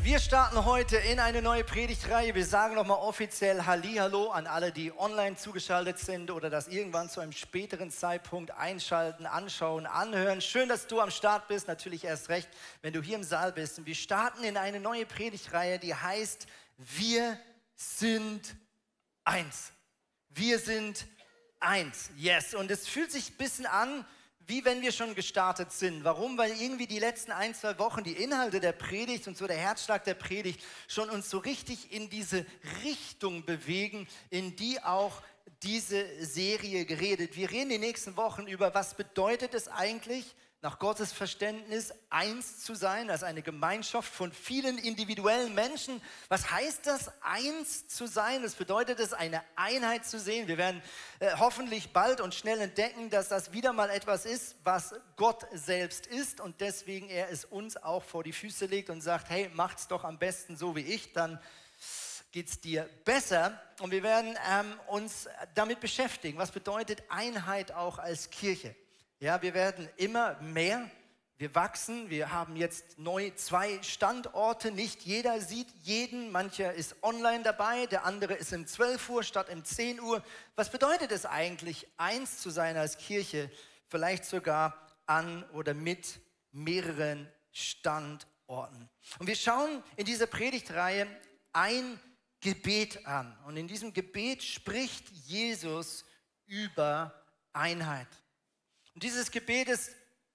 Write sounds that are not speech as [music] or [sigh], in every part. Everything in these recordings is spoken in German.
Wir starten heute in eine neue Predigtreihe. Wir sagen nochmal offiziell Hallo an alle, die online zugeschaltet sind oder das irgendwann zu einem späteren Zeitpunkt einschalten, anschauen, anhören. Schön, dass du am Start bist. Natürlich erst recht, wenn du hier im Saal bist. Und wir starten in eine neue Predigtreihe, die heißt Wir sind eins. Wir sind eins. Yes. Und es fühlt sich ein bisschen an, wie wenn wir schon gestartet sind. Warum? Weil irgendwie die letzten ein, zwei Wochen die Inhalte der Predigt und so der Herzschlag der Predigt schon uns so richtig in diese Richtung bewegen, in die auch diese Serie geredet. Wir reden die nächsten Wochen über, was bedeutet es eigentlich, nach Gottes Verständnis eins zu sein, als eine Gemeinschaft von vielen individuellen Menschen. Was heißt das, eins zu sein? Was bedeutet es, eine Einheit zu sehen? Wir werden äh, hoffentlich bald und schnell entdecken, dass das wieder mal etwas ist, was Gott selbst ist und deswegen er es uns auch vor die Füße legt und sagt, hey, macht's doch am besten so wie ich, dann geht's dir besser. Und wir werden ähm, uns damit beschäftigen. Was bedeutet Einheit auch als Kirche? Ja, wir werden immer mehr. Wir wachsen. Wir haben jetzt neu zwei Standorte. Nicht jeder sieht jeden. Mancher ist online dabei. Der andere ist um 12 Uhr statt um 10 Uhr. Was bedeutet es eigentlich, eins zu sein als Kirche? Vielleicht sogar an oder mit mehreren Standorten. Und wir schauen in dieser Predigtreihe ein Gebet an. Und in diesem Gebet spricht Jesus über Einheit. Und dieses Gebet ist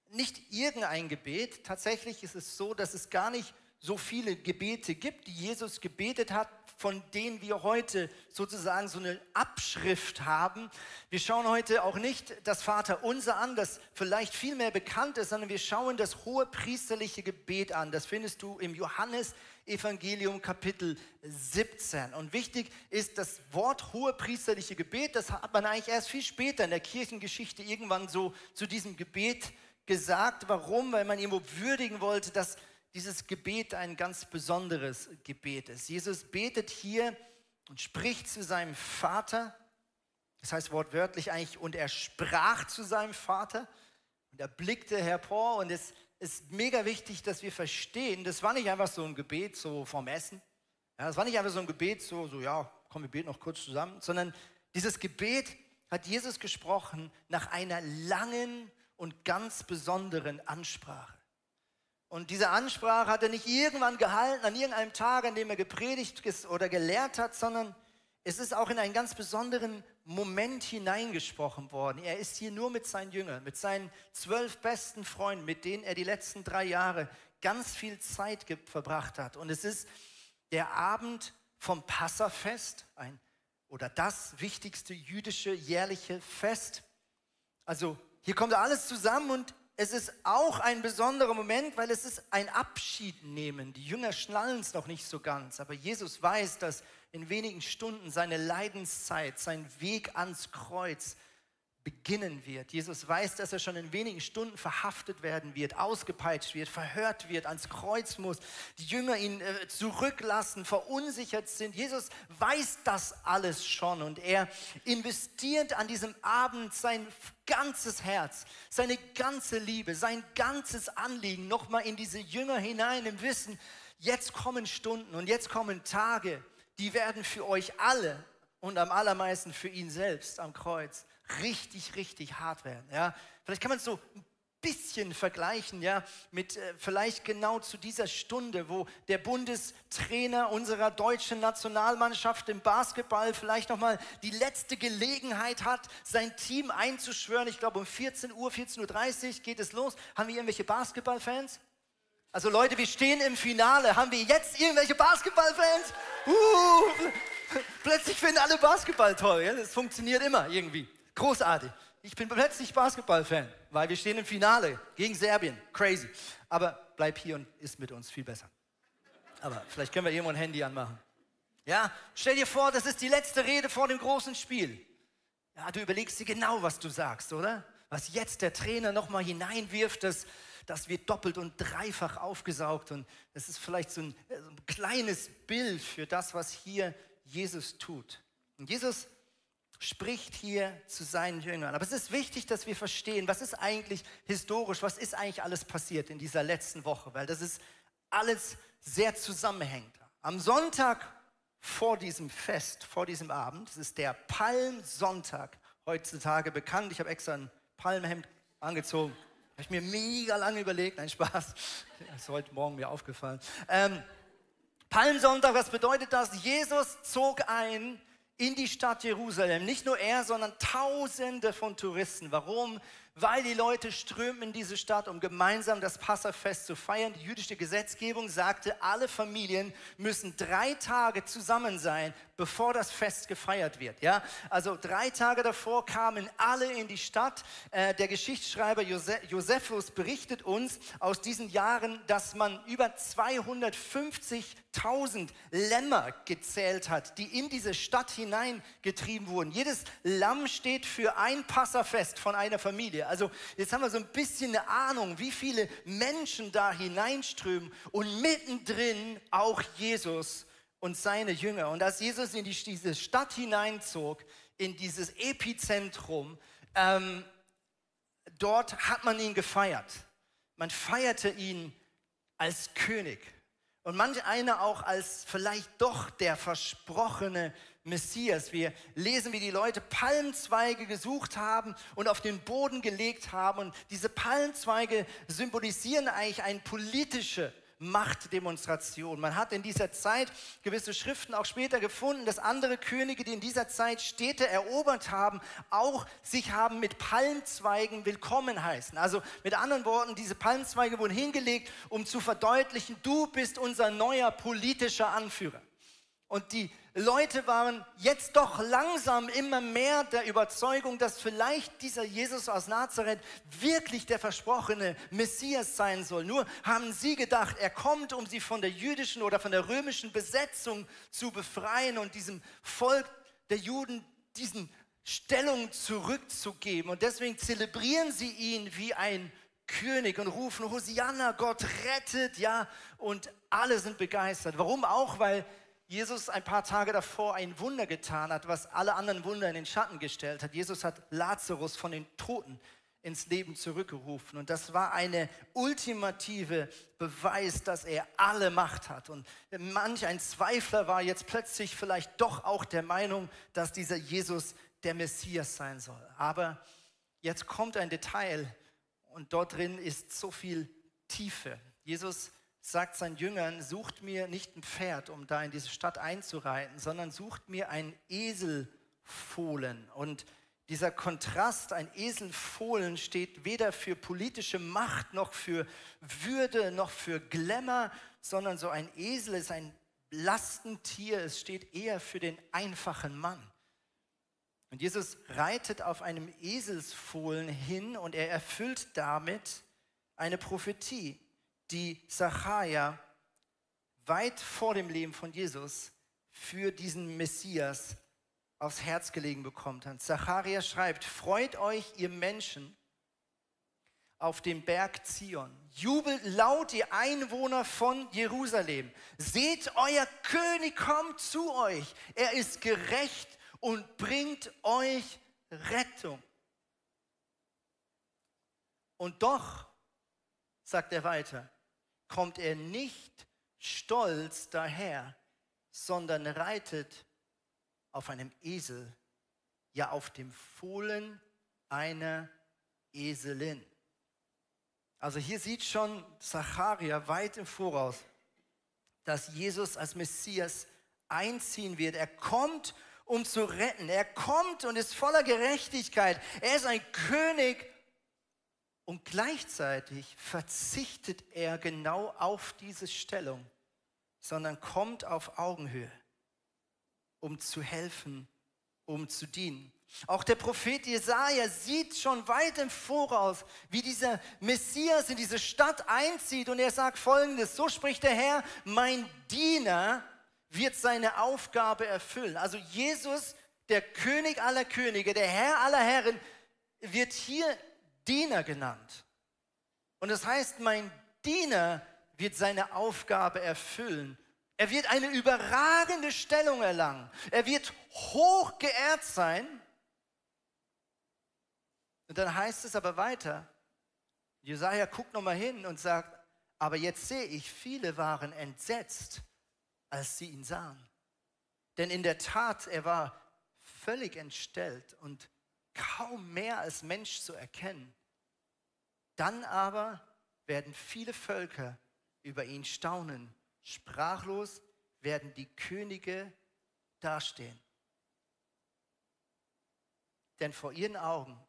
nicht irgendein Gebet. Tatsächlich ist es so, dass es gar nicht so viele Gebete gibt, die Jesus gebetet hat, von denen wir heute sozusagen so eine Abschrift haben. Wir schauen heute auch nicht das Vater unser an, das vielleicht viel mehr bekannt ist, sondern wir schauen das hohe priesterliche Gebet an. Das findest du im Johannes Evangelium Kapitel 17. Und wichtig ist das Wort hohe priesterliche Gebet, das hat man eigentlich erst viel später in der Kirchengeschichte irgendwann so zu diesem Gebet gesagt. Warum? Weil man irgendwo würdigen wollte, dass dieses Gebet ein ganz besonderes Gebet ist. Jesus betet hier und spricht zu seinem Vater. Das heißt wortwörtlich eigentlich, und er sprach zu seinem Vater und er blickte hervor und es ist mega wichtig, dass wir verstehen, das war nicht einfach so ein Gebet so vom Essen. Ja, das war nicht einfach so ein Gebet so, so ja, komm, wir beten noch kurz zusammen, sondern dieses Gebet hat Jesus gesprochen nach einer langen und ganz besonderen Ansprache. Und diese Ansprache hat er nicht irgendwann gehalten, an irgendeinem Tag, an dem er gepredigt oder gelehrt hat, sondern es ist auch in einen ganz besonderen Moment hineingesprochen worden. Er ist hier nur mit seinen Jüngern, mit seinen zwölf besten Freunden, mit denen er die letzten drei Jahre ganz viel Zeit verbracht hat. Und es ist der Abend vom Passafest, ein, oder das wichtigste jüdische jährliche Fest. Also hier kommt alles zusammen und es ist auch ein besonderer Moment, weil es ist ein Abschied nehmen. Die Jünger schnallen es noch nicht so ganz, aber Jesus weiß, dass in wenigen Stunden seine Leidenszeit, sein Weg ans Kreuz beginnen wird. Jesus weiß, dass er schon in wenigen Stunden verhaftet werden wird, ausgepeitscht wird, verhört wird, ans Kreuz muss, die Jünger ihn äh, zurücklassen, verunsichert sind. Jesus weiß das alles schon und er investiert an diesem Abend sein ganzes Herz, seine ganze Liebe, sein ganzes Anliegen nochmal in diese Jünger hinein im Wissen, jetzt kommen Stunden und jetzt kommen Tage, die werden für euch alle und am allermeisten für ihn selbst am Kreuz richtig, richtig hart werden. Ja? Vielleicht kann man es so ein bisschen vergleichen, ja, mit äh, vielleicht genau zu dieser Stunde, wo der Bundestrainer unserer deutschen Nationalmannschaft im Basketball vielleicht nochmal die letzte Gelegenheit hat, sein Team einzuschwören. Ich glaube, um 14 Uhr, 14.30 Uhr geht es los. Haben wir irgendwelche Basketballfans? Also Leute, wir stehen im Finale. Haben wir jetzt irgendwelche Basketballfans? Uh, [laughs] plötzlich finden alle Basketball toll. Ja? Das funktioniert immer irgendwie. Großartig. Ich bin plötzlich Basketballfan, weil wir stehen im Finale gegen Serbien. Crazy. Aber bleib hier und ist mit uns viel besser. Aber vielleicht können wir irgendwo ein Handy anmachen. Ja, stell dir vor, das ist die letzte Rede vor dem großen Spiel. Ja, du überlegst dir genau, was du sagst, oder? Was jetzt der Trainer nochmal hineinwirft, das das wird doppelt und dreifach aufgesaugt. Und das ist vielleicht so ein, äh, so ein kleines Bild für das, was hier Jesus tut. Und Jesus spricht hier zu seinen Jüngern. Aber es ist wichtig, dass wir verstehen, was ist eigentlich historisch, was ist eigentlich alles passiert in dieser letzten Woche, weil das ist alles sehr zusammenhängend. Am Sonntag vor diesem Fest, vor diesem Abend, das ist der Palmsonntag, heutzutage bekannt. Ich habe extra ein Palmhemd angezogen. Habe ich mir mega lange überlegt. Nein, Spaß. Das [laughs] ist heute Morgen mir aufgefallen. Ähm, Palmsonntag, was bedeutet das? Jesus zog ein in die Stadt Jerusalem. Nicht nur er, sondern Tausende von Touristen. Warum? Weil die Leute strömten in diese Stadt, um gemeinsam das Passafest zu feiern. Die jüdische Gesetzgebung sagte, alle Familien müssen drei Tage zusammen sein, bevor das Fest gefeiert wird. Ja? Also drei Tage davor kamen alle in die Stadt. Äh, der Geschichtsschreiber Josephus berichtet uns aus diesen Jahren, dass man über 250.000 Lämmer gezählt hat, die in diese Stadt hineingetrieben wurden. Jedes Lamm steht für ein Passafest von einer Familie. Also jetzt haben wir so ein bisschen eine Ahnung, wie viele Menschen da hineinströmen und mittendrin auch Jesus und seine Jünger. Und als Jesus in die, diese Stadt hineinzog, in dieses Epizentrum, ähm, dort hat man ihn gefeiert. Man feierte ihn als König. Und manch einer auch als vielleicht doch der versprochene Messias. Wir lesen, wie die Leute Palmzweige gesucht haben und auf den Boden gelegt haben. Und diese Palmzweige symbolisieren eigentlich eine politische Machtdemonstration. Man hat in dieser Zeit gewisse Schriften auch später gefunden, dass andere Könige, die in dieser Zeit Städte erobert haben, auch sich haben mit Palmzweigen willkommen heißen. Also mit anderen Worten, diese Palmzweige wurden hingelegt, um zu verdeutlichen, du bist unser neuer politischer Anführer. Und die Leute waren jetzt doch langsam immer mehr der Überzeugung, dass vielleicht dieser Jesus aus Nazareth wirklich der versprochene Messias sein soll. Nur haben sie gedacht, er kommt, um sie von der jüdischen oder von der römischen Besetzung zu befreien und diesem Volk der Juden diesen Stellung zurückzugeben. Und deswegen zelebrieren sie ihn wie ein König und rufen Hosianna, Gott rettet, ja, und alle sind begeistert. Warum auch? Weil Jesus ein paar Tage davor ein Wunder getan hat, was alle anderen Wunder in den Schatten gestellt hat. Jesus hat Lazarus von den Toten ins Leben zurückgerufen. Und das war eine ultimative Beweis, dass er alle Macht hat. Und manch ein Zweifler war jetzt plötzlich vielleicht doch auch der Meinung, dass dieser Jesus der Messias sein soll. Aber jetzt kommt ein Detail und dort drin ist so viel Tiefe. Jesus sagt seinen Jüngern, sucht mir nicht ein Pferd, um da in diese Stadt einzureiten, sondern sucht mir ein Eselfohlen. Und dieser Kontrast, ein Eselfohlen, steht weder für politische Macht noch für Würde noch für Glamour, sondern so ein Esel ist ein Lastentier, es steht eher für den einfachen Mann. Und Jesus reitet auf einem Eselsfohlen hin und er erfüllt damit eine Prophetie die Zachariah weit vor dem Leben von Jesus für diesen Messias aufs Herz gelegen bekommt. Und Zacharia schreibt, freut euch, ihr Menschen, auf dem Berg Zion. Jubelt laut, ihr Einwohner von Jerusalem. Seht, euer König kommt zu euch. Er ist gerecht und bringt euch Rettung. Und doch, sagt er weiter, kommt er nicht stolz daher, sondern reitet auf einem Esel, ja auf dem Fohlen einer Eselin. Also hier sieht schon Zacharia weit im Voraus, dass Jesus als Messias einziehen wird. Er kommt, um zu retten. Er kommt und ist voller Gerechtigkeit. Er ist ein König und gleichzeitig verzichtet er genau auf diese Stellung, sondern kommt auf Augenhöhe, um zu helfen, um zu dienen. Auch der Prophet Jesaja sieht schon weit im Voraus, wie dieser Messias in diese Stadt einzieht und er sagt folgendes: So spricht der Herr, mein Diener wird seine Aufgabe erfüllen. Also Jesus, der König aller Könige, der Herr aller Herren, wird hier Diener genannt. Und das heißt, mein Diener wird seine Aufgabe erfüllen. Er wird eine überragende Stellung erlangen. Er wird hoch geehrt sein. Und dann heißt es aber weiter, Jesaja guckt nochmal hin und sagt, aber jetzt sehe ich, viele waren entsetzt, als sie ihn sahen. Denn in der Tat, er war völlig entstellt und kaum mehr als Mensch zu erkennen. Dann aber werden viele Völker über ihn staunen. Sprachlos werden die Könige dastehen. Denn vor ihren Augen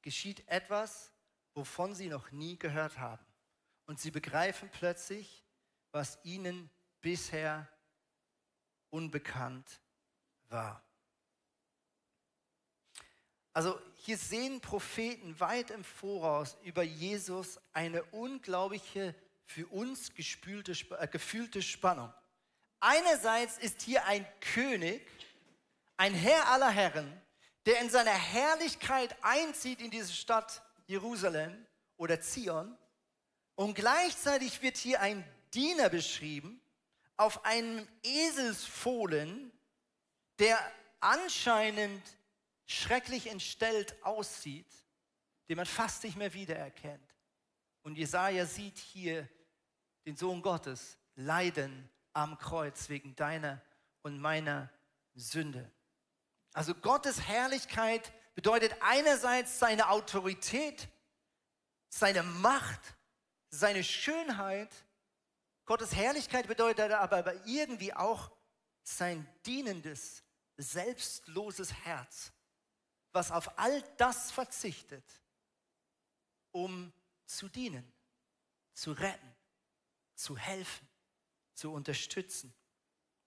geschieht etwas, wovon sie noch nie gehört haben. Und sie begreifen plötzlich, was ihnen bisher unbekannt war. Also hier sehen Propheten weit im Voraus über Jesus eine unglaubliche, für uns gespülte, äh, gefühlte Spannung. Einerseits ist hier ein König, ein Herr aller Herren, der in seiner Herrlichkeit einzieht in diese Stadt Jerusalem oder Zion. Und gleichzeitig wird hier ein Diener beschrieben auf einem Eselsfohlen, der anscheinend schrecklich entstellt aussieht, den man fast nicht mehr wiedererkennt. Und Jesaja sieht hier den Sohn Gottes leiden am Kreuz wegen deiner und meiner Sünde. Also Gottes Herrlichkeit bedeutet einerseits seine Autorität, seine Macht, seine Schönheit. Gottes Herrlichkeit bedeutet aber irgendwie auch sein dienendes, selbstloses Herz was auf all das verzichtet, um zu dienen, zu retten, zu helfen, zu unterstützen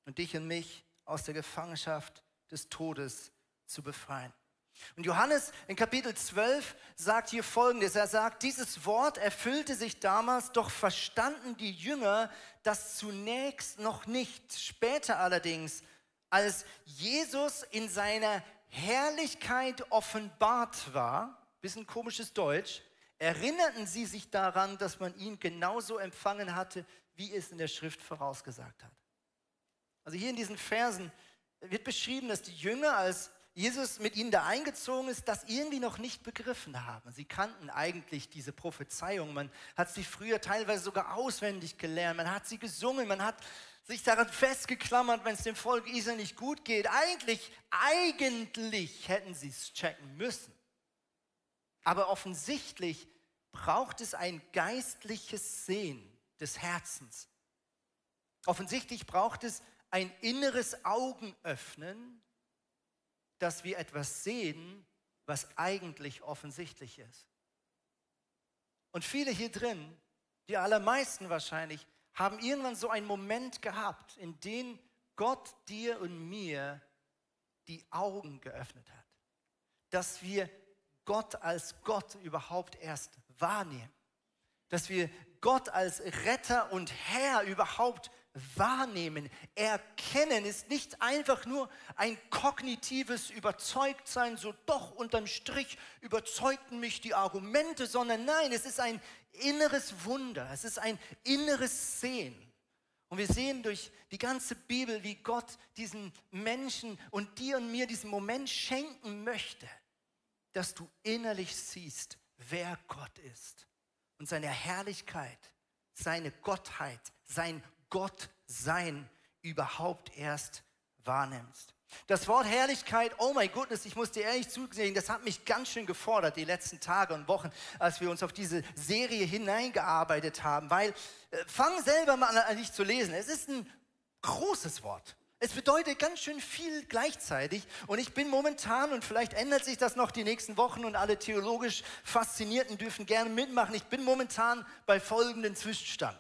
und dich und mich aus der Gefangenschaft des Todes zu befreien. Und Johannes in Kapitel 12 sagt hier Folgendes. Er sagt, dieses Wort erfüllte sich damals, doch verstanden die Jünger das zunächst noch nicht. Später allerdings, als Jesus in seiner Herrlichkeit offenbart war, bisschen komisches Deutsch, erinnerten sie sich daran, dass man ihn genauso empfangen hatte, wie es in der Schrift vorausgesagt hat. Also hier in diesen Versen wird beschrieben, dass die Jünger, als Jesus mit ihnen da eingezogen ist, das irgendwie noch nicht begriffen haben. Sie kannten eigentlich diese Prophezeiung. Man hat sie früher teilweise sogar auswendig gelernt. Man hat sie gesungen. Man hat sich daran festgeklammert, wenn es dem Volk Israel nicht gut geht. Eigentlich, eigentlich hätten sie es checken müssen. Aber offensichtlich braucht es ein geistliches Sehen des Herzens. Offensichtlich braucht es ein inneres Augenöffnen, dass wir etwas sehen, was eigentlich offensichtlich ist. Und viele hier drin, die allermeisten wahrscheinlich, haben irgendwann so einen Moment gehabt, in dem Gott dir und mir die Augen geöffnet hat. Dass wir Gott als Gott überhaupt erst wahrnehmen. Dass wir Gott als Retter und Herr überhaupt wahrnehmen, erkennen ist nicht einfach nur ein kognitives Überzeugtsein, so doch unterm Strich überzeugten mich die Argumente, sondern nein, es ist ein inneres Wunder, es ist ein inneres Sehen. Und wir sehen durch die ganze Bibel, wie Gott diesen Menschen und dir und mir diesen Moment schenken möchte, dass du innerlich siehst, wer Gott ist und seine Herrlichkeit, seine Gottheit, sein Gottsein überhaupt erst wahrnimmst. Das Wort Herrlichkeit, oh my goodness, ich muss dir ehrlich zugeben, das hat mich ganz schön gefordert die letzten Tage und Wochen, als wir uns auf diese Serie hineingearbeitet haben, weil äh, fang selber mal an, dich zu lesen. Es ist ein großes Wort. Es bedeutet ganz schön viel gleichzeitig und ich bin momentan, und vielleicht ändert sich das noch die nächsten Wochen und alle theologisch Faszinierten dürfen gerne mitmachen, ich bin momentan bei folgendem Zwischenstand.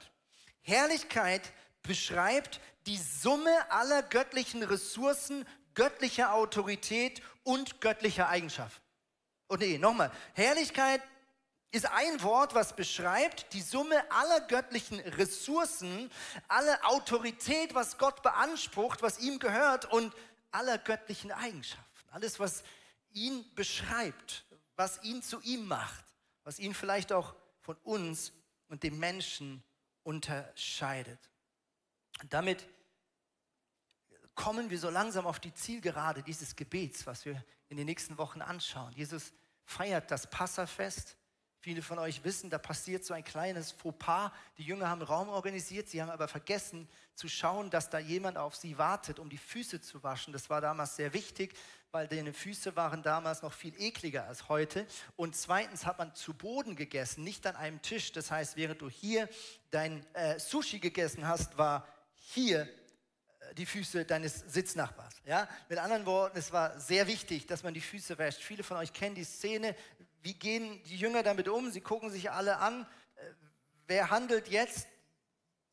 Herrlichkeit beschreibt die Summe aller göttlichen Ressourcen, göttlicher Autorität und göttlicher Eigenschaften. Und nee, nochmal, Herrlichkeit ist ein Wort, was beschreibt die Summe aller göttlichen Ressourcen, alle Autorität, was Gott beansprucht, was ihm gehört und aller göttlichen Eigenschaften. Alles, was ihn beschreibt, was ihn zu ihm macht, was ihn vielleicht auch von uns und dem Menschen unterscheidet. Und damit kommen wir so langsam auf die Zielgerade dieses Gebets, was wir in den nächsten Wochen anschauen. Jesus feiert das Passafest. Viele von euch wissen, da passiert so ein kleines Fauxpas. Die Jünger haben Raum organisiert, sie haben aber vergessen zu schauen, dass da jemand auf sie wartet, um die Füße zu waschen. Das war damals sehr wichtig, weil deine Füße waren damals noch viel ekliger als heute. Und zweitens hat man zu Boden gegessen, nicht an einem Tisch. Das heißt, während du hier dein äh, Sushi gegessen hast, war hier die Füße deines Sitznachbars. Ja? Mit anderen Worten, es war sehr wichtig, dass man die Füße wäscht. Viele von euch kennen die Szene. Wie gehen die Jünger damit um? Sie gucken sich alle an. Äh, wer handelt jetzt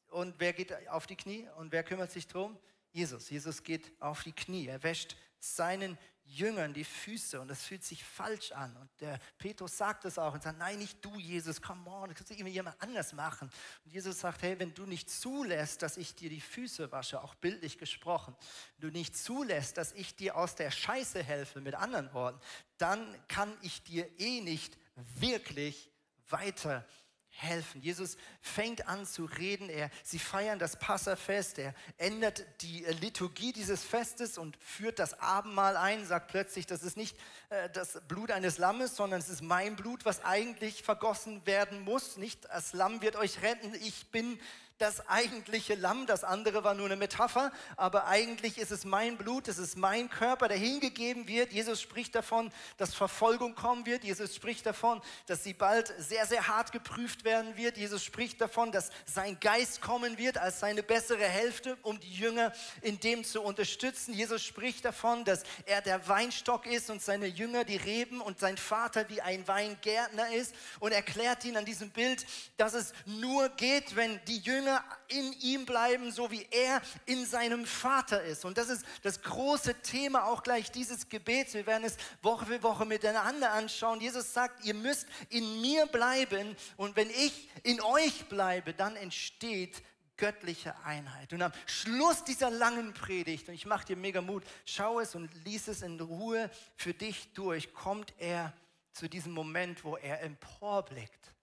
und wer geht auf die Knie und wer kümmert sich drum? Jesus. Jesus geht auf die Knie. Er wäscht seinen Jüngern die Füße und das fühlt sich falsch an. Und der Petrus sagt es auch und sagt, nein, nicht du, Jesus, come on, das kannst du immer jemand anders machen. Und Jesus sagt, hey, wenn du nicht zulässt, dass ich dir die Füße wasche, auch bildlich gesprochen, wenn du nicht zulässt, dass ich dir aus der Scheiße helfe, mit anderen Worten, dann kann ich dir eh nicht wirklich weiterhelfen helfen. Jesus fängt an zu reden. Er, sie feiern das Passafest. Er ändert die äh, Liturgie dieses Festes und führt das Abendmahl ein, sagt plötzlich, das ist nicht äh, das Blut eines Lammes, sondern es ist mein Blut, was eigentlich vergossen werden muss. Nicht das Lamm wird euch retten. Ich bin das eigentliche Lamm, das andere war nur eine Metapher, aber eigentlich ist es mein Blut, es ist mein Körper, der hingegeben wird. Jesus spricht davon, dass Verfolgung kommen wird. Jesus spricht davon, dass sie bald sehr, sehr hart geprüft werden wird. Jesus spricht davon, dass sein Geist kommen wird als seine bessere Hälfte, um die Jünger in dem zu unterstützen. Jesus spricht davon, dass er der Weinstock ist und seine Jünger die Reben und sein Vater wie ein Weingärtner ist und erklärt ihnen an diesem Bild, dass es nur geht, wenn die Jünger Jünger in ihm bleiben, so wie er in seinem Vater ist. Und das ist das große Thema auch gleich dieses Gebets. Wir werden es Woche für Woche miteinander anschauen. Jesus sagt, ihr müsst in mir bleiben und wenn ich in euch bleibe, dann entsteht göttliche Einheit. Und am Schluss dieser langen Predigt, und ich mache dir mega Mut, schau es und lies es in Ruhe für dich durch, kommt er zu diesem Moment, wo er emporblickt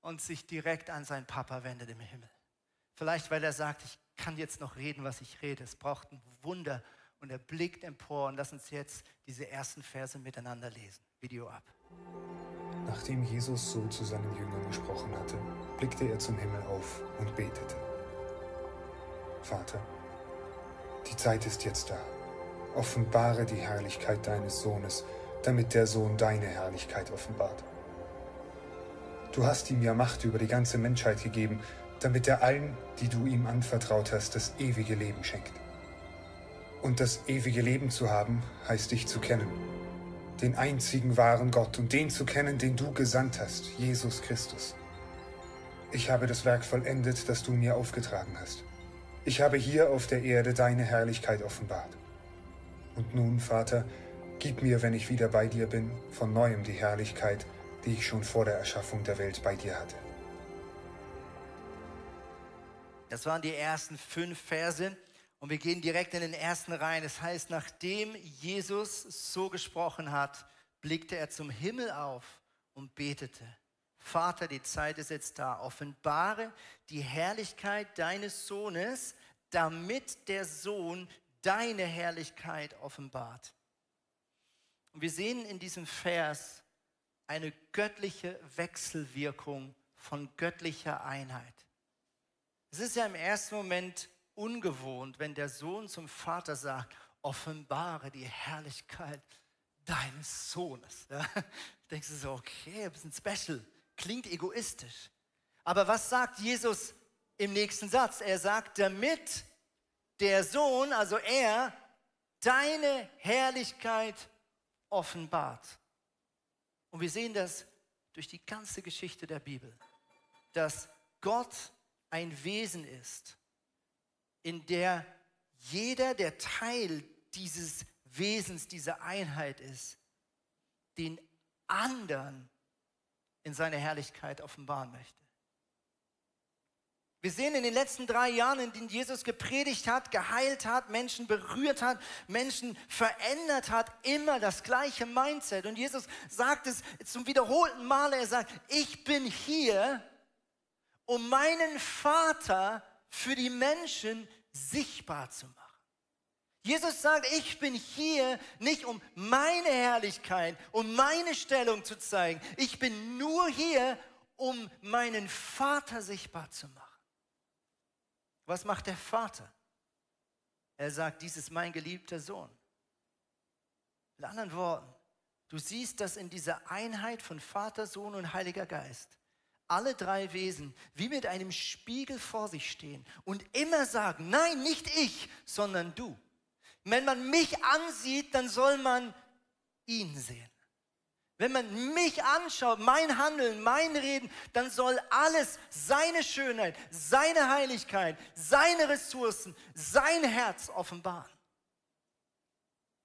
und sich direkt an seinen Papa wendet im Himmel. Vielleicht, weil er sagt, ich kann jetzt noch reden, was ich rede. Es braucht ein Wunder. Und er blickt empor. Und lass uns jetzt diese ersten Verse miteinander lesen. Video ab. Nachdem Jesus so zu seinen Jüngern gesprochen hatte, blickte er zum Himmel auf und betete. Vater, die Zeit ist jetzt da. Offenbare die Herrlichkeit deines Sohnes, damit der Sohn deine Herrlichkeit offenbart. Du hast ihm ja Macht über die ganze Menschheit gegeben damit er allen, die du ihm anvertraut hast, das ewige Leben schenkt. Und das ewige Leben zu haben, heißt dich zu kennen, den einzigen wahren Gott und den zu kennen, den du gesandt hast, Jesus Christus. Ich habe das Werk vollendet, das du mir aufgetragen hast. Ich habe hier auf der Erde deine Herrlichkeit offenbart. Und nun, Vater, gib mir, wenn ich wieder bei dir bin, von neuem die Herrlichkeit, die ich schon vor der Erschaffung der Welt bei dir hatte. Das waren die ersten fünf Verse. Und wir gehen direkt in den ersten rein. Das heißt, nachdem Jesus so gesprochen hat, blickte er zum Himmel auf und betete. Vater, die Zeit ist jetzt da. Offenbare die Herrlichkeit deines Sohnes, damit der Sohn deine Herrlichkeit offenbart. Und wir sehen in diesem Vers eine göttliche Wechselwirkung von göttlicher Einheit. Es ist ja im ersten Moment ungewohnt, wenn der Sohn zum Vater sagt, offenbare die Herrlichkeit deines Sohnes. Ja? [laughs] Denkst du so, okay, ein bisschen special, klingt egoistisch. Aber was sagt Jesus im nächsten Satz? Er sagt, damit der Sohn, also er, deine Herrlichkeit offenbart. Und wir sehen das durch die ganze Geschichte der Bibel, dass Gott ein Wesen ist, in der jeder, der Teil dieses Wesens, dieser Einheit ist, den anderen in seine Herrlichkeit offenbaren möchte. Wir sehen in den letzten drei Jahren, in denen Jesus gepredigt hat, geheilt hat, Menschen berührt hat, Menschen verändert hat, immer das gleiche Mindset. Und Jesus sagt es zum wiederholten Male, er sagt, ich bin hier, um meinen Vater für die Menschen sichtbar zu machen. Jesus sagt, ich bin hier nicht um meine Herrlichkeit, um meine Stellung zu zeigen. Ich bin nur hier, um meinen Vater sichtbar zu machen. Was macht der Vater? Er sagt, dies ist mein geliebter Sohn. Mit anderen Worten, du siehst das in dieser Einheit von Vater, Sohn und Heiliger Geist. Alle drei Wesen wie mit einem Spiegel vor sich stehen und immer sagen, nein, nicht ich, sondern du. Wenn man mich ansieht, dann soll man ihn sehen. Wenn man mich anschaut, mein Handeln, mein Reden, dann soll alles seine Schönheit, seine Heiligkeit, seine Ressourcen, sein Herz offenbaren.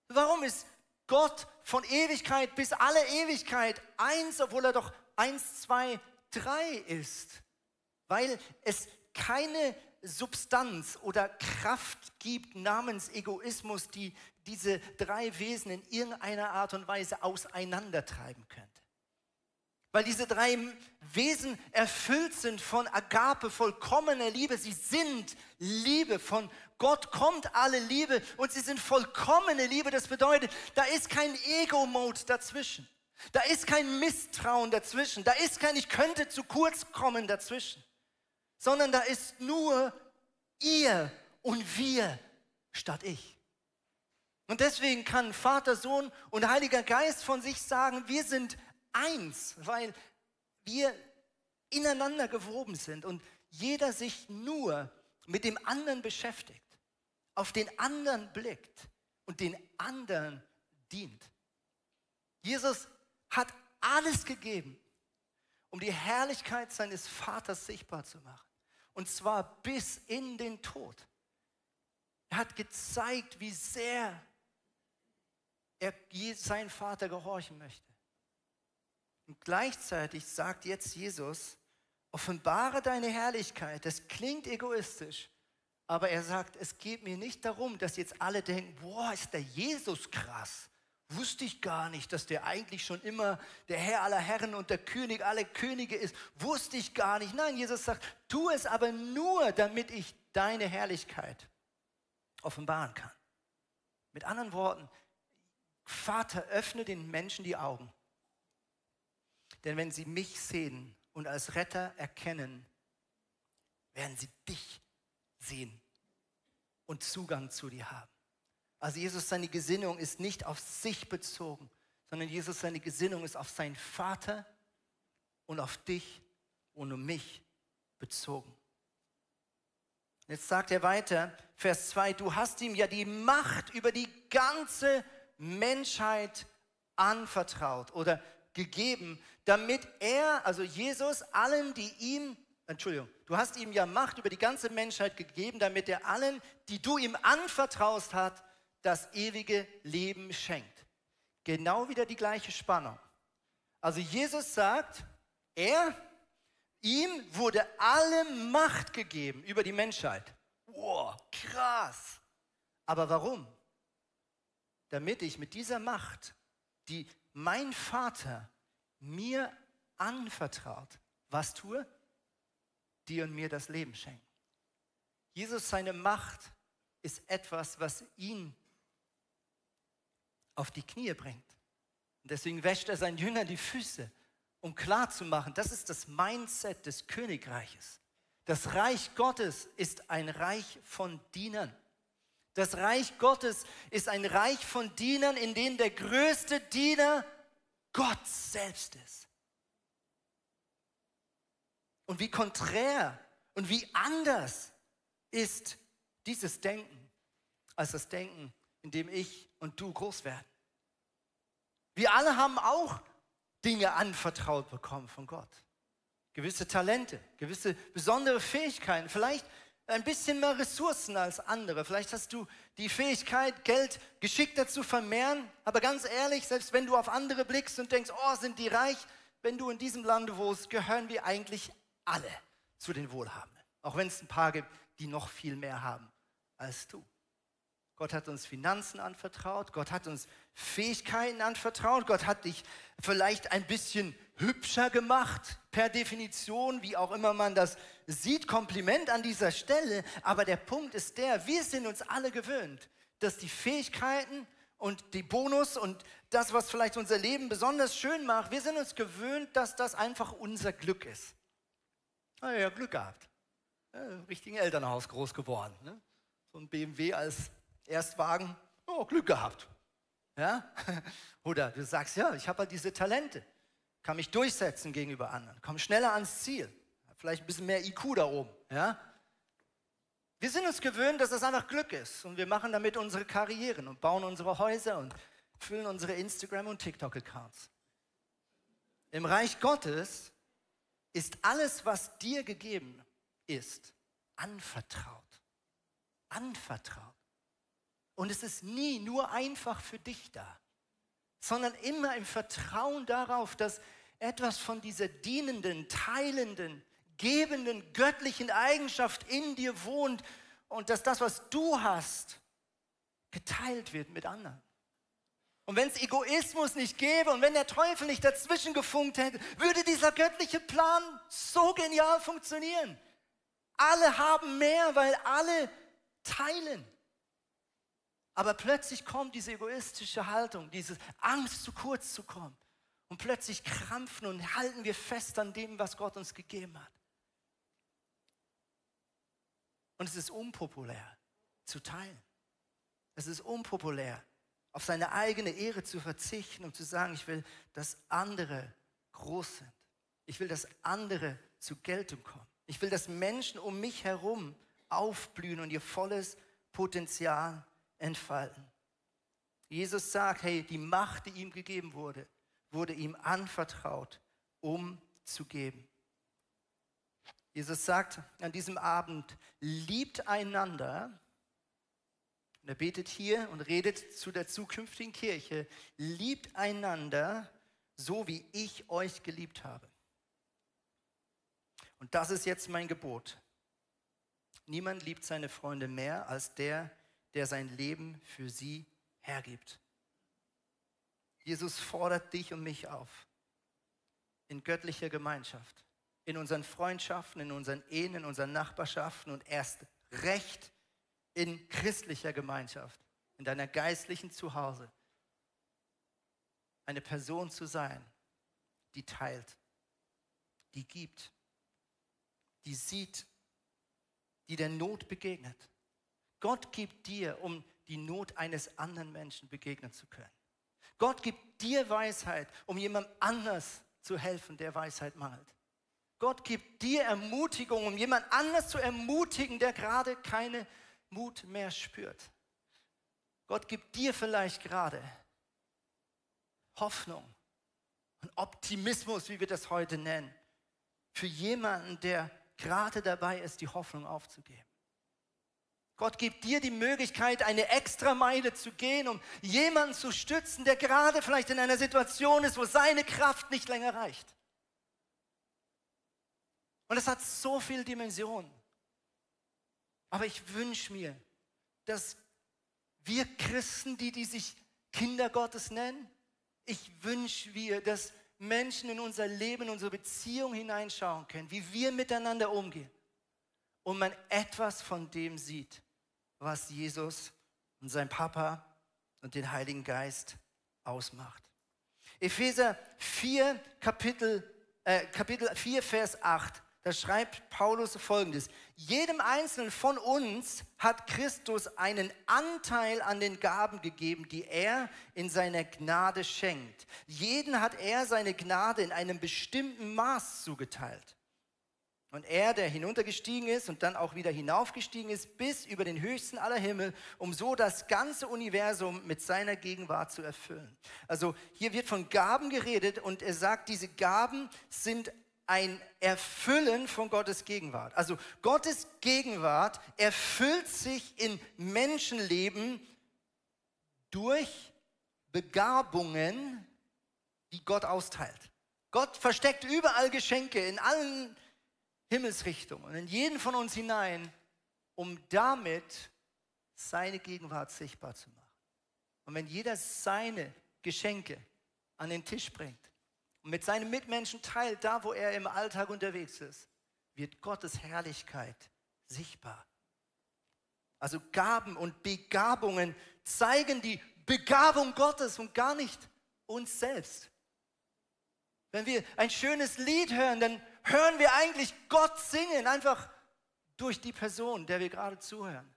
Warum ist Gott von Ewigkeit bis alle Ewigkeit eins, obwohl er doch eins, zwei, drei ist? Weil es keine Substanz oder Kraft gibt namens Egoismus, die diese drei Wesen in irgendeiner Art und Weise auseinandertreiben könnte. Weil diese drei Wesen erfüllt sind von Agape, vollkommener Liebe. Sie sind Liebe. Von Gott kommt alle Liebe und sie sind vollkommene Liebe. Das bedeutet, da ist kein Ego-Mode dazwischen. Da ist kein Misstrauen dazwischen. Da ist kein Ich könnte zu kurz kommen dazwischen. Sondern da ist nur ihr und wir statt ich. Und deswegen kann Vater, Sohn und Heiliger Geist von sich sagen, wir sind eins, weil wir ineinander gewoben sind und jeder sich nur mit dem anderen beschäftigt, auf den anderen blickt und den anderen dient. Jesus hat alles gegeben, um die Herrlichkeit seines Vaters sichtbar zu machen. Und zwar bis in den Tod. Er hat gezeigt, wie sehr er sein Vater gehorchen möchte. Und gleichzeitig sagt jetzt Jesus, offenbare deine Herrlichkeit. Das klingt egoistisch, aber er sagt, es geht mir nicht darum, dass jetzt alle denken, boah, ist der Jesus krass. Wusste ich gar nicht, dass der eigentlich schon immer der Herr aller Herren und der König aller Könige ist. Wusste ich gar nicht. Nein, Jesus sagt, tu es aber nur, damit ich deine Herrlichkeit offenbaren kann. Mit anderen Worten, Vater, öffne den Menschen die Augen. Denn wenn sie mich sehen und als Retter erkennen, werden sie dich sehen und Zugang zu dir haben. Also Jesus, seine Gesinnung ist nicht auf sich bezogen, sondern Jesus, seine Gesinnung ist auf seinen Vater und auf dich und um mich bezogen. Jetzt sagt er weiter, Vers 2, du hast ihm ja die Macht über die ganze Menschheit anvertraut oder gegeben, damit er, also Jesus, allen, die ihm, Entschuldigung, du hast ihm ja Macht über die ganze Menschheit gegeben, damit er allen, die du ihm anvertraust hast, das ewige Leben schenkt. Genau wieder die gleiche Spannung. Also Jesus sagt, er, ihm wurde alle Macht gegeben über die Menschheit. Wow, krass. Aber warum? damit ich mit dieser Macht, die mein Vater mir anvertraut, was tue? Dir und mir das Leben schenken. Jesus, seine Macht ist etwas, was ihn auf die Knie bringt. Und deswegen wäscht er seinen Jüngern die Füße, um klarzumachen, das ist das Mindset des Königreiches. Das Reich Gottes ist ein Reich von Dienern. Das Reich Gottes ist ein Reich von Dienern, in dem der größte Diener Gott selbst ist. Und wie konträr und wie anders ist dieses Denken als das Denken, in dem ich und du groß werden. Wir alle haben auch Dinge anvertraut bekommen von Gott. Gewisse Talente, gewisse besondere Fähigkeiten. Vielleicht ein bisschen mehr Ressourcen als andere. Vielleicht hast du die Fähigkeit, Geld geschickter zu vermehren. Aber ganz ehrlich, selbst wenn du auf andere blickst und denkst, oh, sind die reich, wenn du in diesem Lande wohnst, gehören wir eigentlich alle zu den Wohlhabenden. Auch wenn es ein paar gibt, die noch viel mehr haben als du. Gott hat uns Finanzen anvertraut, Gott hat uns Fähigkeiten anvertraut, Gott hat dich vielleicht ein bisschen hübscher gemacht, per Definition, wie auch immer man das sieht, Kompliment an dieser Stelle. Aber der Punkt ist der, wir sind uns alle gewöhnt, dass die Fähigkeiten und die Bonus und das, was vielleicht unser Leben besonders schön macht, wir sind uns gewöhnt, dass das einfach unser Glück ist. Ah ja, Glück gehabt. Ja, richtigen Elternhaus groß geworden. Ne? So ein BMW als Erstwagen, oh, Glück gehabt. Ja? [laughs] Oder du sagst, ja, ich habe halt diese Talente, kann mich durchsetzen gegenüber anderen, komme schneller ans Ziel, vielleicht ein bisschen mehr IQ da oben. Ja? Wir sind uns gewöhnt, dass das einfach Glück ist und wir machen damit unsere Karrieren und bauen unsere Häuser und füllen unsere Instagram- und TikTok-Accounts. Im Reich Gottes ist alles, was dir gegeben ist, anvertraut. Anvertraut. Und es ist nie nur einfach für dich da, sondern immer im Vertrauen darauf, dass etwas von dieser dienenden, teilenden, gebenden, göttlichen Eigenschaft in dir wohnt und dass das, was du hast, geteilt wird mit anderen. Und wenn es Egoismus nicht gäbe und wenn der Teufel nicht dazwischen gefunkt hätte, würde dieser göttliche Plan so genial funktionieren. Alle haben mehr, weil alle teilen. Aber plötzlich kommt diese egoistische Haltung, diese Angst, zu kurz zu kommen. Und plötzlich krampfen und halten wir fest an dem, was Gott uns gegeben hat. Und es ist unpopulär zu teilen. Es ist unpopulär, auf seine eigene Ehre zu verzichten und zu sagen, ich will, dass andere groß sind. Ich will, dass andere zur Geltung kommen. Ich will, dass Menschen um mich herum aufblühen und ihr volles Potenzial entfalten. Jesus sagt, hey, die Macht, die ihm gegeben wurde, wurde ihm anvertraut, um zu geben. Jesus sagt an diesem Abend, liebt einander. Und er betet hier und redet zu der zukünftigen Kirche, liebt einander, so wie ich euch geliebt habe. Und das ist jetzt mein Gebot. Niemand liebt seine Freunde mehr als der, der sein Leben für sie hergibt. Jesus fordert dich und mich auf in göttlicher Gemeinschaft, in unseren Freundschaften, in unseren Ehen, in unseren Nachbarschaften und erst recht in christlicher Gemeinschaft, in deiner geistlichen Zuhause, eine Person zu sein, die teilt, die gibt, die sieht, die der Not begegnet. Gott gibt dir, um die Not eines anderen Menschen begegnen zu können. Gott gibt dir Weisheit, um jemand anders zu helfen, der Weisheit mangelt. Gott gibt dir Ermutigung, um jemand anders zu ermutigen, der gerade keine Mut mehr spürt. Gott gibt dir vielleicht gerade Hoffnung und Optimismus, wie wir das heute nennen, für jemanden, der gerade dabei ist, die Hoffnung aufzugeben. Gott gibt dir die Möglichkeit, eine extra Meile zu gehen, um jemanden zu stützen, der gerade vielleicht in einer Situation ist, wo seine Kraft nicht länger reicht. Und es hat so viele Dimensionen. Aber ich wünsche mir, dass wir Christen, die, die sich Kinder Gottes nennen, ich wünsche mir, dass Menschen in unser Leben, in unsere Beziehung hineinschauen können, wie wir miteinander umgehen und man etwas von dem sieht, was Jesus und sein Papa und den Heiligen Geist ausmacht. Epheser 4, Kapitel, äh, Kapitel 4, Vers 8, da schreibt Paulus folgendes. Jedem Einzelnen von uns hat Christus einen Anteil an den Gaben gegeben, die er in seiner Gnade schenkt. Jeden hat er seine Gnade in einem bestimmten Maß zugeteilt. Und er, der hinuntergestiegen ist und dann auch wieder hinaufgestiegen ist, bis über den höchsten aller Himmel, um so das ganze Universum mit seiner Gegenwart zu erfüllen. Also hier wird von Gaben geredet und er sagt, diese Gaben sind ein Erfüllen von Gottes Gegenwart. Also Gottes Gegenwart erfüllt sich in Menschenleben durch Begabungen, die Gott austeilt. Gott versteckt überall Geschenke in allen Himmelsrichtung und in jeden von uns hinein, um damit seine Gegenwart sichtbar zu machen. Und wenn jeder seine Geschenke an den Tisch bringt und mit seinen Mitmenschen teilt, da wo er im Alltag unterwegs ist, wird Gottes Herrlichkeit sichtbar. Also Gaben und Begabungen zeigen die Begabung Gottes und gar nicht uns selbst. Wenn wir ein schönes Lied hören, dann hören wir eigentlich Gott singen, einfach durch die Person, der wir gerade zuhören.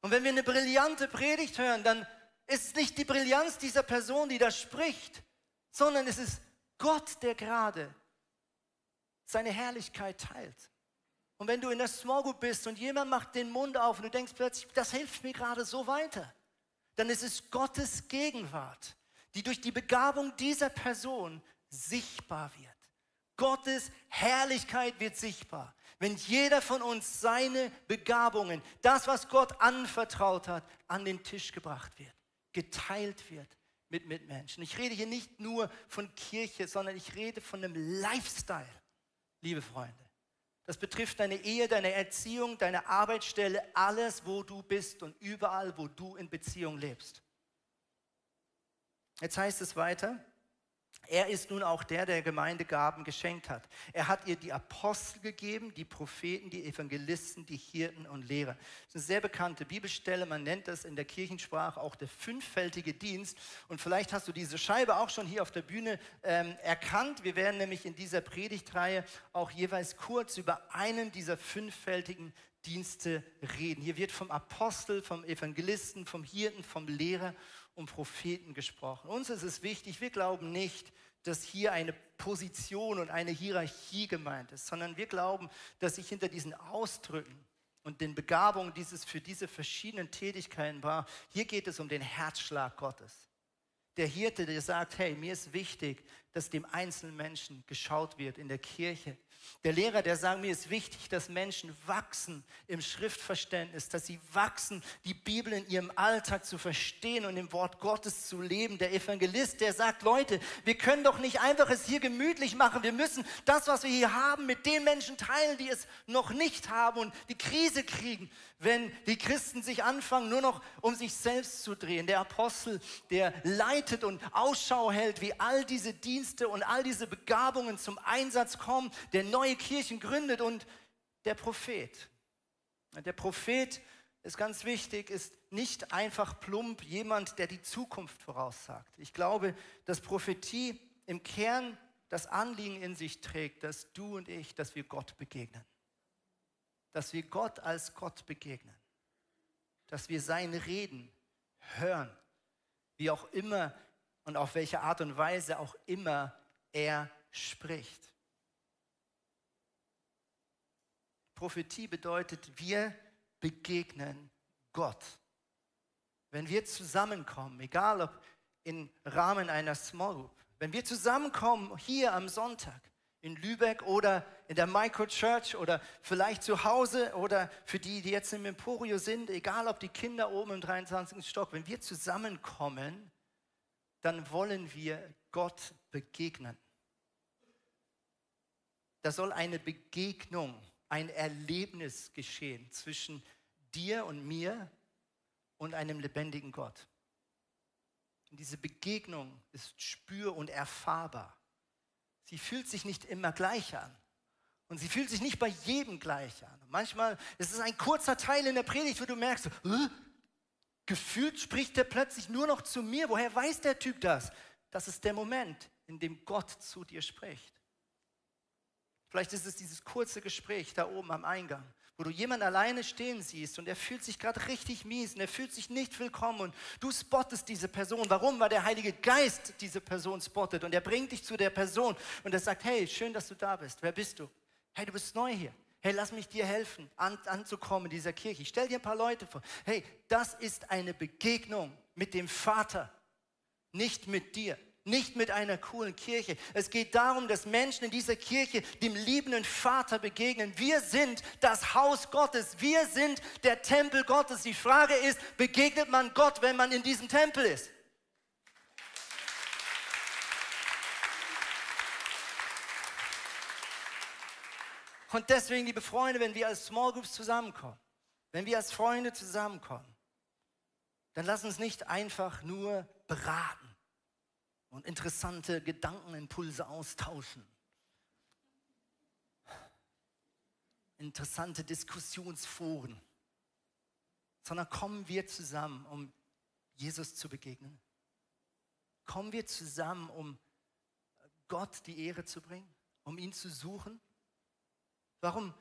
Und wenn wir eine brillante Predigt hören, dann ist es nicht die Brillanz dieser Person, die da spricht, sondern es ist Gott, der gerade seine Herrlichkeit teilt. Und wenn du in der Small Group bist und jemand macht den Mund auf und du denkst plötzlich, das hilft mir gerade so weiter, dann ist es Gottes Gegenwart, die durch die Begabung dieser Person sichtbar wird. Gottes Herrlichkeit wird sichtbar. Wenn jeder von uns seine Begabungen, das, was Gott anvertraut hat, an den Tisch gebracht wird, geteilt wird mit Mitmenschen. Ich rede hier nicht nur von Kirche, sondern ich rede von einem Lifestyle, liebe Freunde. Das betrifft deine Ehe, deine Erziehung, deine Arbeitsstelle, alles, wo du bist und überall, wo du in Beziehung lebst. Jetzt heißt es weiter, er ist nun auch der, der Gemeinde Gaben geschenkt hat. Er hat ihr die Apostel gegeben, die Propheten, die Evangelisten, die Hirten und Lehrer. Das ist eine sehr bekannte Bibelstelle. Man nennt das in der Kirchensprache auch der fünffältige Dienst. Und vielleicht hast du diese Scheibe auch schon hier auf der Bühne ähm, erkannt. Wir werden nämlich in dieser Predigtreihe auch jeweils kurz über einen dieser fünffältigen Dienste reden. Hier wird vom Apostel, vom Evangelisten, vom Hirten, vom Lehrer und Propheten gesprochen. Uns ist es wichtig, wir glauben nicht, dass hier eine Position und eine Hierarchie gemeint ist, sondern wir glauben, dass sich hinter diesen Ausdrücken und den Begabungen dieses für diese verschiedenen Tätigkeiten war, hier geht es um den Herzschlag Gottes. Der Hirte, der sagt, hey, mir ist wichtig, dass dem einzelnen Menschen geschaut wird in der Kirche, der Lehrer, der sagt, mir ist wichtig, dass Menschen wachsen im Schriftverständnis, dass sie wachsen, die Bibel in ihrem Alltag zu verstehen und im Wort Gottes zu leben. Der Evangelist, der sagt, Leute, wir können doch nicht einfach es hier gemütlich machen. Wir müssen das, was wir hier haben, mit den Menschen teilen, die es noch nicht haben und die Krise kriegen, wenn die Christen sich anfangen, nur noch um sich selbst zu drehen. Der Apostel, der leitet und Ausschau hält, wie all diese Dienste und all diese Begabungen zum Einsatz kommen, der neue Kirchen gründet und der Prophet. Der Prophet ist ganz wichtig, ist nicht einfach plump jemand, der die Zukunft voraussagt. Ich glaube, dass Prophetie im Kern das Anliegen in sich trägt, dass du und ich, dass wir Gott begegnen. Dass wir Gott als Gott begegnen. Dass wir seine Reden hören, wie auch immer und auf welche Art und Weise auch immer er spricht. Prophetie bedeutet, wir begegnen Gott. Wenn wir zusammenkommen, egal ob im Rahmen einer Small Group, wenn wir zusammenkommen hier am Sonntag in Lübeck oder in der Microchurch oder vielleicht zu Hause oder für die, die jetzt im Emporio sind, egal ob die Kinder oben im 23. Stock, wenn wir zusammenkommen, dann wollen wir Gott begegnen. Da soll eine Begegnung ein Erlebnis geschehen zwischen dir und mir und einem lebendigen Gott. Und diese Begegnung ist spür- und erfahrbar. Sie fühlt sich nicht immer gleich an. Und sie fühlt sich nicht bei jedem gleich an. manchmal ist es ein kurzer Teil in der Predigt, wo du merkst, äh, gefühlt spricht er plötzlich nur noch zu mir. Woher weiß der Typ das? Das ist der Moment, in dem Gott zu dir spricht. Vielleicht ist es dieses kurze Gespräch da oben am Eingang, wo du jemanden alleine stehen siehst und er fühlt sich gerade richtig mies und er fühlt sich nicht willkommen und du spottest diese Person. Warum? Weil der Heilige Geist diese Person spottet und er bringt dich zu der Person und er sagt, hey, schön, dass du da bist. Wer bist du? Hey, du bist neu hier. Hey, lass mich dir helfen, an, anzukommen in dieser Kirche. Ich stell dir ein paar Leute vor. Hey, das ist eine Begegnung mit dem Vater, nicht mit dir nicht mit einer coolen Kirche. Es geht darum, dass Menschen in dieser Kirche dem liebenden Vater begegnen. Wir sind das Haus Gottes. Wir sind der Tempel Gottes. Die Frage ist, begegnet man Gott, wenn man in diesem Tempel ist? Und deswegen, liebe Freunde, wenn wir als Small Groups zusammenkommen, wenn wir als Freunde zusammenkommen, dann lass uns nicht einfach nur beraten und interessante Gedankenimpulse austauschen. Interessante Diskussionsforen, sondern kommen wir zusammen, um Jesus zu begegnen. Kommen wir zusammen, um Gott die Ehre zu bringen, um ihn zu suchen. Warum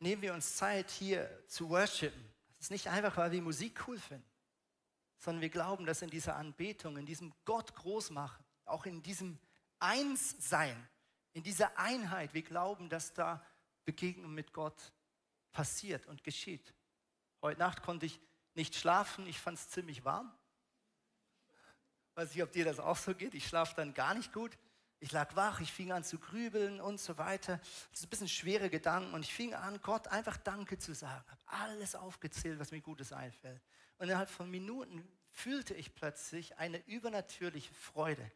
nehmen wir uns Zeit, hier zu worshipen? Das ist nicht einfach, weil wir Musik cool finden, sondern wir glauben, dass in dieser Anbetung, in diesem Gott groß machen, auch in diesem Einssein, in dieser Einheit, wir glauben, dass da Begegnung mit Gott passiert und geschieht. Heute Nacht konnte ich nicht schlafen, ich fand es ziemlich warm. Weiß nicht, ob dir das auch so geht. Ich schlafe dann gar nicht gut. Ich lag wach, ich fing an zu grübeln und so weiter. Das ist ein bisschen schwere Gedanken und ich fing an, Gott einfach Danke zu sagen. Habe alles aufgezählt, was mir Gutes einfällt. Und innerhalb von Minuten fühlte ich plötzlich eine übernatürliche Freude.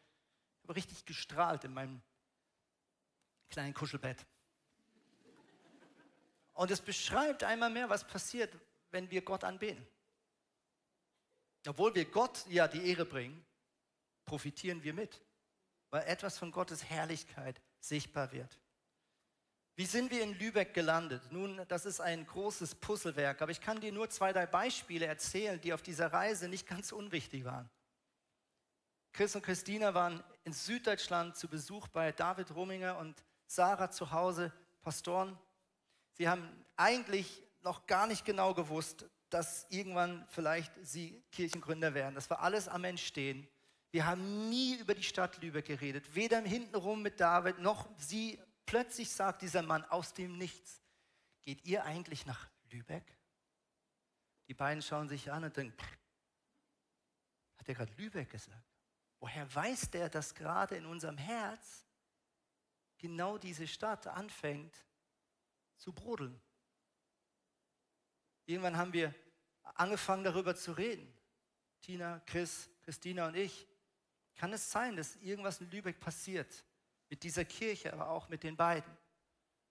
Habe richtig gestrahlt in meinem kleinen Kuschelbett. Und es beschreibt einmal mehr, was passiert, wenn wir Gott anbeten. Obwohl wir Gott ja die Ehre bringen, profitieren wir mit weil etwas von Gottes Herrlichkeit sichtbar wird. Wie sind wir in Lübeck gelandet? Nun, das ist ein großes Puzzlewerk, aber ich kann dir nur zwei, drei Beispiele erzählen, die auf dieser Reise nicht ganz unwichtig waren. Chris und Christina waren in Süddeutschland zu Besuch bei David Rominger und Sarah zu Hause, Pastoren. Sie haben eigentlich noch gar nicht genau gewusst, dass irgendwann vielleicht sie Kirchengründer werden. Das war alles am Entstehen. Wir haben nie über die Stadt Lübeck geredet, weder hintenrum mit David noch sie. Plötzlich sagt dieser Mann aus dem Nichts, geht ihr eigentlich nach Lübeck? Die beiden schauen sich an und denken, hat er gerade Lübeck gesagt? Woher weiß der, dass gerade in unserem Herz genau diese Stadt anfängt zu brodeln? Irgendwann haben wir angefangen darüber zu reden. Tina, Chris, Christina und ich. Kann es sein, dass irgendwas in Lübeck passiert? Mit dieser Kirche, aber auch mit den beiden.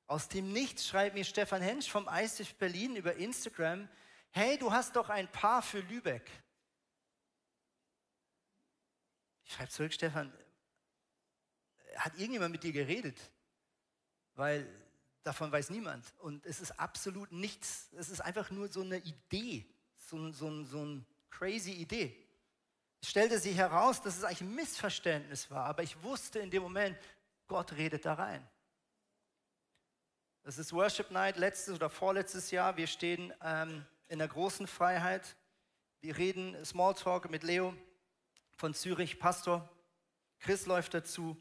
Aus dem Nichts schreibt mir Stefan Hensch vom ICF Berlin über Instagram, hey, du hast doch ein Paar für Lübeck. Ich schreibe zurück, Stefan, hat irgendjemand mit dir geredet? Weil davon weiß niemand. Und es ist absolut nichts, es ist einfach nur so eine Idee, so, so, so eine crazy Idee. Es stellte sich heraus, dass es eigentlich ein Missverständnis war, aber ich wusste in dem Moment, Gott redet da rein. Das ist Worship Night letztes oder vorletztes Jahr. Wir stehen ähm, in der großen Freiheit. Wir reden Smalltalk mit Leo von Zürich, Pastor. Chris läuft dazu.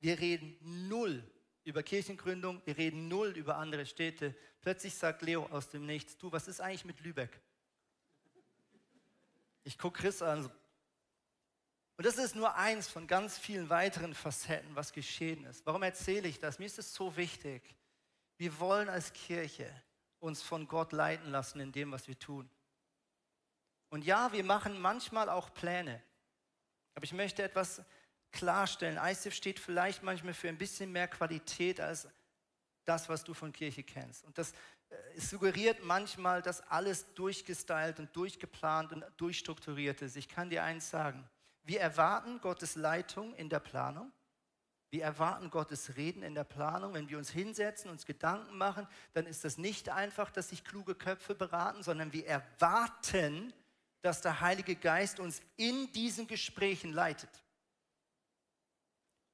Wir reden null über Kirchengründung, wir reden null über andere Städte. Plötzlich sagt Leo aus dem Nichts, du, was ist eigentlich mit Lübeck? Ich gucke Chris an, und das ist nur eins von ganz vielen weiteren Facetten, was geschehen ist. Warum erzähle ich das? Mir ist es so wichtig. Wir wollen als Kirche uns von Gott leiten lassen in dem, was wir tun. Und ja, wir machen manchmal auch Pläne. Aber ich möchte etwas klarstellen. ICF steht vielleicht manchmal für ein bisschen mehr Qualität als das, was du von Kirche kennst. Und das äh, suggeriert manchmal, dass alles durchgestylt und durchgeplant und durchstrukturiert ist. Ich kann dir eins sagen. Wir erwarten Gottes Leitung in der Planung. Wir erwarten Gottes Reden in der Planung. Wenn wir uns hinsetzen, uns Gedanken machen, dann ist das nicht einfach, dass sich kluge Köpfe beraten, sondern wir erwarten, dass der Heilige Geist uns in diesen Gesprächen leitet.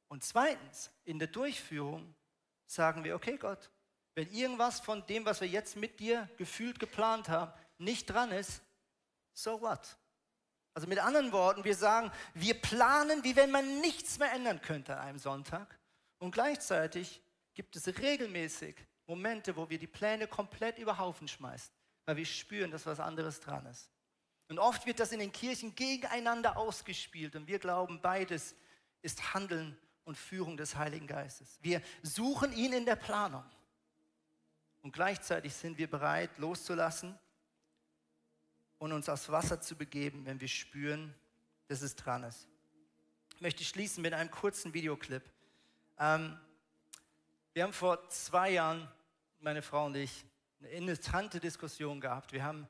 Und zweitens, in der Durchführung sagen wir, okay Gott, wenn irgendwas von dem, was wir jetzt mit dir gefühlt geplant haben, nicht dran ist, so what? Also mit anderen Worten, wir sagen, wir planen, wie wenn man nichts mehr ändern könnte an einem Sonntag. Und gleichzeitig gibt es regelmäßig Momente, wo wir die Pläne komplett über Haufen schmeißen, weil wir spüren, dass was anderes dran ist. Und oft wird das in den Kirchen gegeneinander ausgespielt und wir glauben, beides ist Handeln und Führung des Heiligen Geistes. Wir suchen ihn in der Planung und gleichzeitig sind wir bereit loszulassen und uns aufs Wasser zu begeben, wenn wir spüren, dass es dran ist. Ich möchte schließen mit einem kurzen Videoclip. Ähm, wir haben vor zwei Jahren meine Frau und ich, eine interessante Diskussion gehabt. Wir haben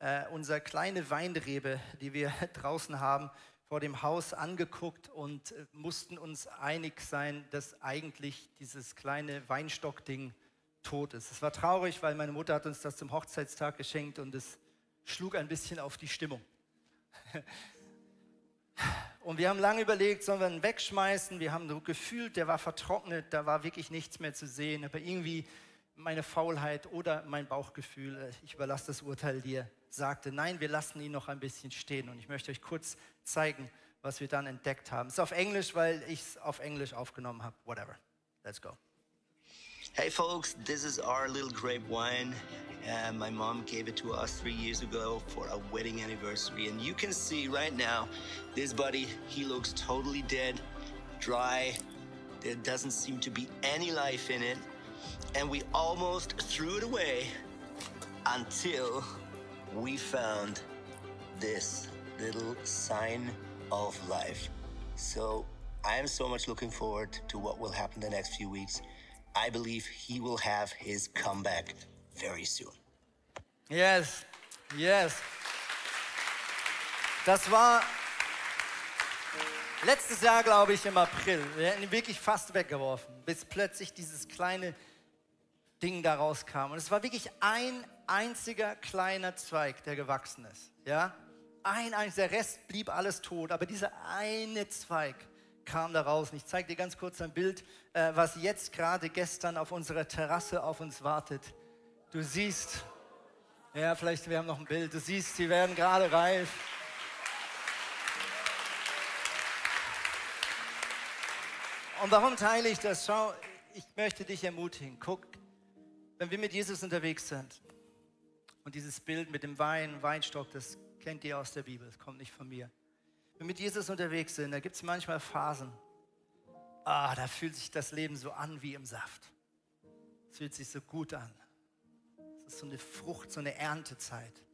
äh, unsere kleine Weinrebe, die wir [laughs] draußen haben, vor dem Haus angeguckt und äh, mussten uns einig sein, dass eigentlich dieses kleine Weinstockding tot ist. Es war traurig, weil meine Mutter hat uns das zum Hochzeitstag geschenkt und es schlug ein bisschen auf die Stimmung. [laughs] Und wir haben lange überlegt, sollen wir ihn wegschmeißen? Wir haben gefühlt, der war vertrocknet, da war wirklich nichts mehr zu sehen. Aber irgendwie meine Faulheit oder mein Bauchgefühl, äh, ich überlasse das Urteil dir, sagte, nein, wir lassen ihn noch ein bisschen stehen. Und ich möchte euch kurz zeigen, was wir dann entdeckt haben. Es ist auf Englisch, weil ich es auf Englisch aufgenommen habe. Whatever. Let's go. Hey folks, this is our little grape wine. Uh, my mom gave it to us three years ago for our wedding anniversary. And you can see right now, this buddy, he looks totally dead, dry. There doesn't seem to be any life in it. And we almost threw it away until we found this little sign of life. So I am so much looking forward to what will happen the next few weeks. I believe he will have his comeback very soon. Yes, yes. Das war letztes Jahr, glaube ich, im April. Wir hätten ihn wirklich fast weggeworfen, bis plötzlich dieses kleine Ding da rauskam. Und es war wirklich ein einziger kleiner Zweig, der gewachsen ist. Ja? Ein einziger, der Rest blieb alles tot, aber dieser eine Zweig kam da raus. Und ich zeige dir ganz kurz ein Bild, äh, was jetzt gerade gestern auf unserer Terrasse auf uns wartet. Du siehst, ja, vielleicht wir haben noch ein Bild. Du siehst, sie werden gerade reif. Und warum teile ich das? Schau, ich möchte dich ermutigen. Guck, wenn wir mit Jesus unterwegs sind und dieses Bild mit dem Wein, Weinstock, das kennt ihr aus der Bibel, das kommt nicht von mir wir mit Jesus unterwegs sind, da gibt es manchmal Phasen, ah, da fühlt sich das Leben so an wie im Saft. Es fühlt sich so gut an. Es ist so eine Frucht, so eine Erntezeit.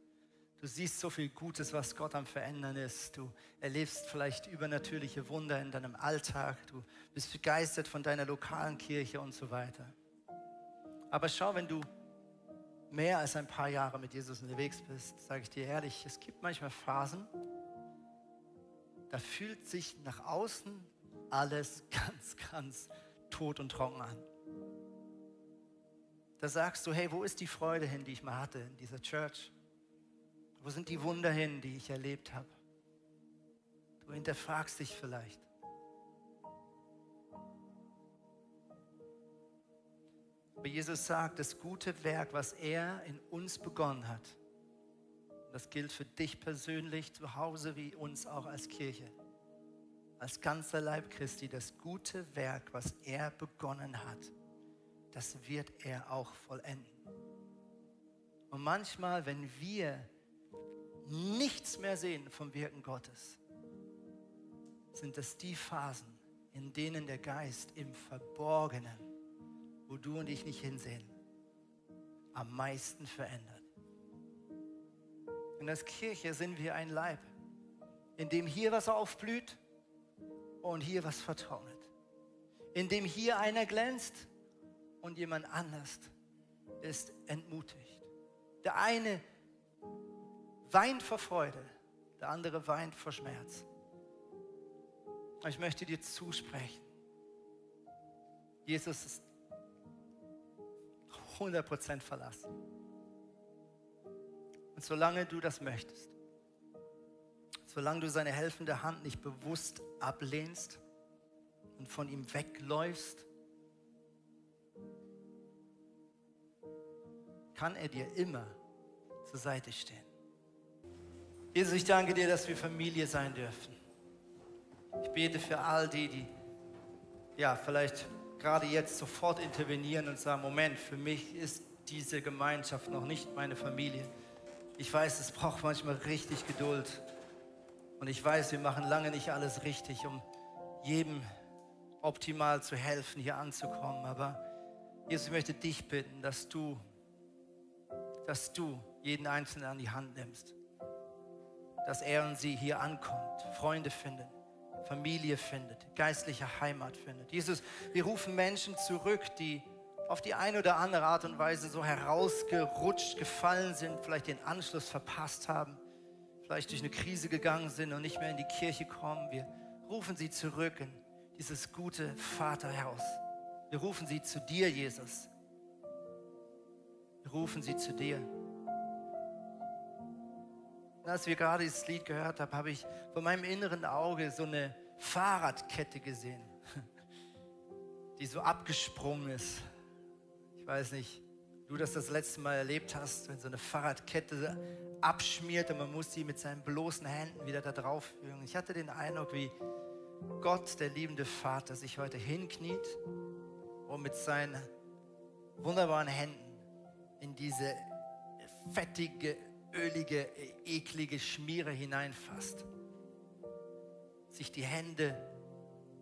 Du siehst so viel Gutes, was Gott am Verändern ist. Du erlebst vielleicht übernatürliche Wunder in deinem Alltag. Du bist begeistert von deiner lokalen Kirche und so weiter. Aber schau, wenn du mehr als ein paar Jahre mit Jesus unterwegs bist, sage ich dir ehrlich, es gibt manchmal Phasen, da fühlt sich nach außen alles [laughs] ganz, ganz tot und trocken an. Da sagst du, hey, wo ist die Freude hin, die ich mal hatte in dieser Church? Wo sind die Wunder hin, die ich erlebt habe? Du hinterfragst dich vielleicht. Aber Jesus sagt, das gute Werk, was er in uns begonnen hat, das gilt für dich persönlich zu Hause wie uns auch als Kirche. Als ganzer Leib Christi, das gute Werk, was er begonnen hat, das wird er auch vollenden. Und manchmal, wenn wir nichts mehr sehen vom Wirken Gottes, sind es die Phasen, in denen der Geist im Verborgenen, wo du und ich nicht hinsehen, am meisten verändert. Und als Kirche sind wir ein Leib, in dem hier was aufblüht und hier was vertrocknet. In dem hier einer glänzt und jemand anders ist entmutigt. Der eine weint vor Freude, der andere weint vor Schmerz. Ich möchte dir zusprechen. Jesus ist 100% verlassen. Und solange du das möchtest, solange du seine helfende Hand nicht bewusst ablehnst und von ihm wegläufst, kann er dir immer zur Seite stehen. Jesus, ich danke dir, dass wir Familie sein dürfen. Ich bete für all die, die ja vielleicht gerade jetzt sofort intervenieren und sagen, Moment, für mich ist diese Gemeinschaft noch nicht meine Familie. Ich weiß, es braucht manchmal richtig Geduld. Und ich weiß, wir machen lange nicht alles richtig, um jedem optimal zu helfen, hier anzukommen. Aber Jesus, ich möchte dich bitten, dass du, dass du jeden Einzelnen an die Hand nimmst. Dass er und sie hier ankommt, Freunde findet, Familie findet, geistliche Heimat findet. Jesus, wir rufen Menschen zurück, die auf die eine oder andere Art und Weise so herausgerutscht, gefallen sind, vielleicht den Anschluss verpasst haben, vielleicht durch eine Krise gegangen sind und nicht mehr in die Kirche kommen. Wir rufen sie zurück in dieses gute Vaterhaus. Wir rufen sie zu dir, Jesus. Wir rufen sie zu dir. Als wir gerade dieses Lied gehört haben, habe ich vor meinem inneren Auge so eine Fahrradkette gesehen, [laughs] die so abgesprungen ist. Ich weiß nicht, du das das letzte Mal erlebt hast, wenn so eine Fahrradkette abschmiert und man muss sie mit seinen bloßen Händen wieder da drauf führen. Ich hatte den Eindruck, wie Gott, der liebende Vater, sich heute hinkniet und mit seinen wunderbaren Händen in diese fettige, ölige, eklige Schmiere hineinfasst, sich die Hände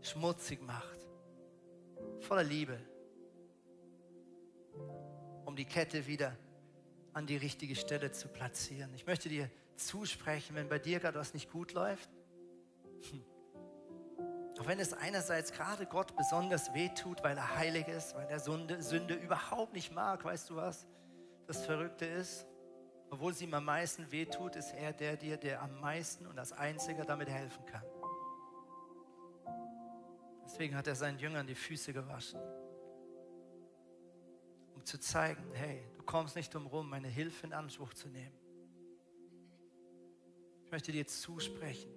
schmutzig macht, voller Liebe, um die Kette wieder an die richtige Stelle zu platzieren. Ich möchte dir zusprechen, wenn bei dir gerade was nicht gut läuft, [laughs] auch wenn es einerseits gerade Gott besonders wehtut, weil er heilig ist, weil er Sünde, Sünde überhaupt nicht mag, weißt du was? Das Verrückte ist, obwohl es ihm am meisten wehtut, ist er der dir, der am meisten und als einziger damit helfen kann. Deswegen hat er seinen Jüngern die Füße gewaschen, um zu zeigen, hey, du kommst nicht drum rum, meine Hilfe in Anspruch zu nehmen. Ich möchte dir zusprechen,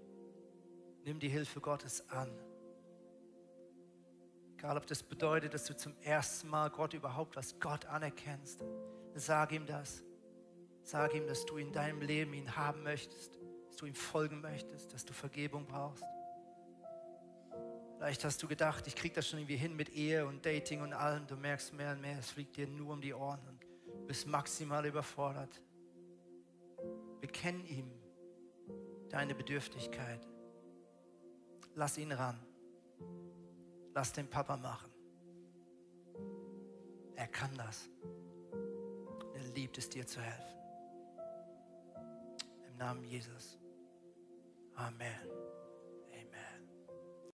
nimm die Hilfe Gottes an. Egal, ob das bedeutet, dass du zum ersten Mal Gott überhaupt als Gott anerkennst. Sag ihm das. Sag ihm, dass du in deinem Leben ihn haben möchtest, dass du ihm folgen möchtest, dass du Vergebung brauchst. Vielleicht hast du gedacht, ich kriege das schon irgendwie hin mit Ehe und Dating und allem. Du merkst mehr und mehr, es fliegt dir nur um die Ohren und bist maximal überfordert. Bekenn ihm deine Bedürftigkeit. Lass ihn ran. Lass den Papa machen. Er kann das. Er liebt es dir zu helfen. Namen Jesus. Amen.